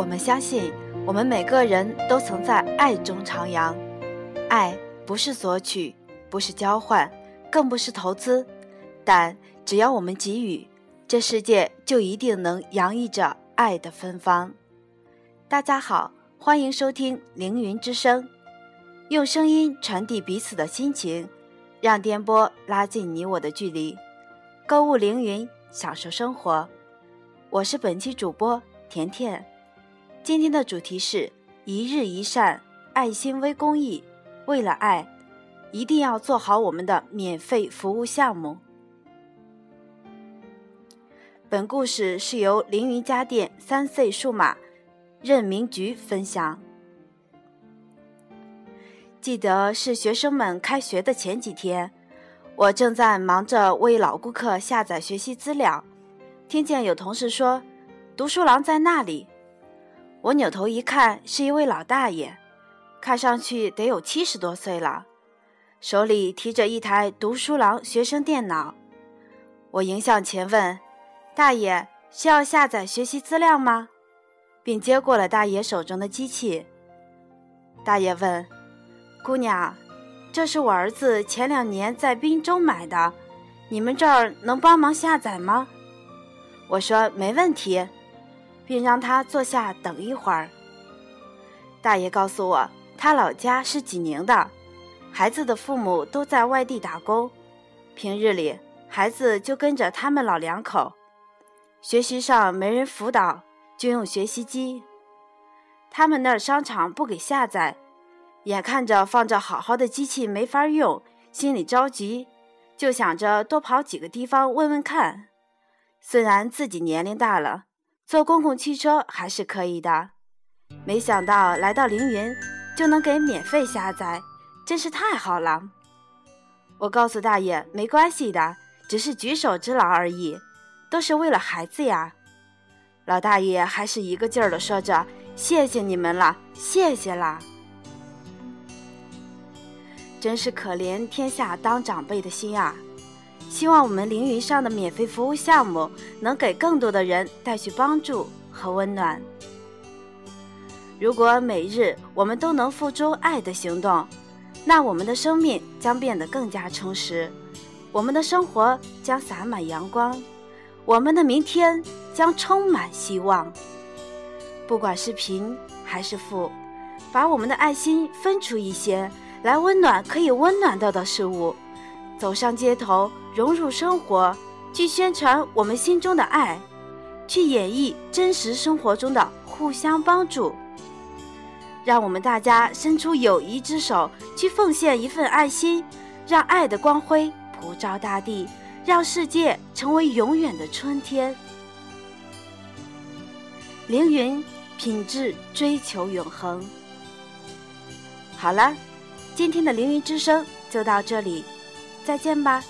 我们相信，我们每个人都曾在爱中徜徉。爱不是索取，不是交换，更不是投资，但只要我们给予，这世界就一定能洋溢着爱的芬芳。大家好，欢迎收听凌云之声，用声音传递彼此的心情，让电波拉近你我的距离。购物凌云，享受生活。我是本期主播甜甜。今天的主题是一日一善，爱心微公益。为了爱，一定要做好我们的免费服务项目。本故事是由凌云家电三 C 数码任明菊分享。记得是学生们开学的前几天，我正在忙着为老顾客下载学习资料，听见有同事说：“读书郎在那里。”我扭头一看，是一位老大爷，看上去得有七十多岁了，手里提着一台读书郎学生电脑。我迎向前问：“大爷，需要下载学习资料吗？”并接过了大爷手中的机器。大爷问：“姑娘，这是我儿子前两年在滨州买的，你们这儿能帮忙下载吗？”我说：“没问题。”并让他坐下等一会儿。大爷告诉我，他老家是济宁的，孩子的父母都在外地打工，平日里孩子就跟着他们老两口，学习上没人辅导，就用学习机。他们那儿商场不给下载，眼看着放着好好的机器没法用，心里着急，就想着多跑几个地方问问看。虽然自己年龄大了。坐公共汽车还是可以的，没想到来到凌云就能给免费下载，真是太好了。我告诉大爷没关系的，只是举手之劳而已，都是为了孩子呀。老大爷还是一个劲儿的说着：“谢谢你们了，谢谢啦。”真是可怜天下当长辈的心啊！希望我们凌云上的免费服务项目能给更多的人带去帮助和温暖。如果每日我们都能付出爱的行动，那我们的生命将变得更加充实，我们的生活将洒满阳光，我们的明天将充满希望。不管是贫还是富，把我们的爱心分出一些来温暖可以温暖到的事物。走上街头，融入生活，去宣传我们心中的爱，去演绎真实生活中的互相帮助。让我们大家伸出友谊之手，去奉献一份爱心，让爱的光辉普照大地，让世界成为永远的春天。凌云，品质追求永恒。好了，今天的凌云之声就到这里。再见吧。